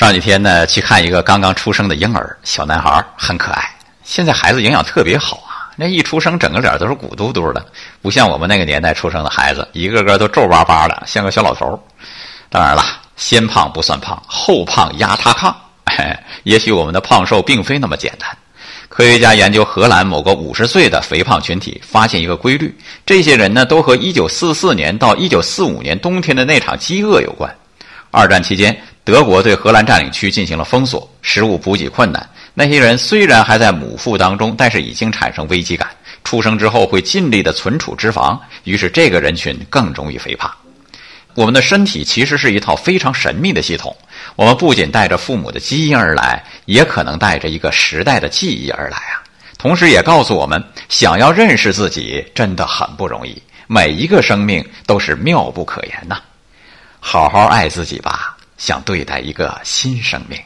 上几天呢，去看一个刚刚出生的婴儿，小男孩很可爱。现在孩子营养特别好啊，那一出生整个脸都是鼓嘟嘟的，不像我们那个年代出生的孩子，一个个都皱巴巴的，像个小老头。当然了，先胖不算胖，后胖压他炕。也许我们的胖瘦并非那么简单。科学家研究荷兰某个五十岁的肥胖群体，发现一个规律：这些人呢，都和一九四四年到一九四五年冬天的那场饥饿有关。二战期间。德国对荷兰占领区进行了封锁，食物补给困难。那些人虽然还在母腹当中，但是已经产生危机感。出生之后会尽力的存储脂肪，于是这个人群更容易肥胖。我们的身体其实是一套非常神秘的系统。我们不仅带着父母的基因而来，也可能带着一个时代的记忆而来啊。同时也告诉我们，想要认识自己真的很不容易。每一个生命都是妙不可言呐。好好爱自己吧。想对待一个新生命。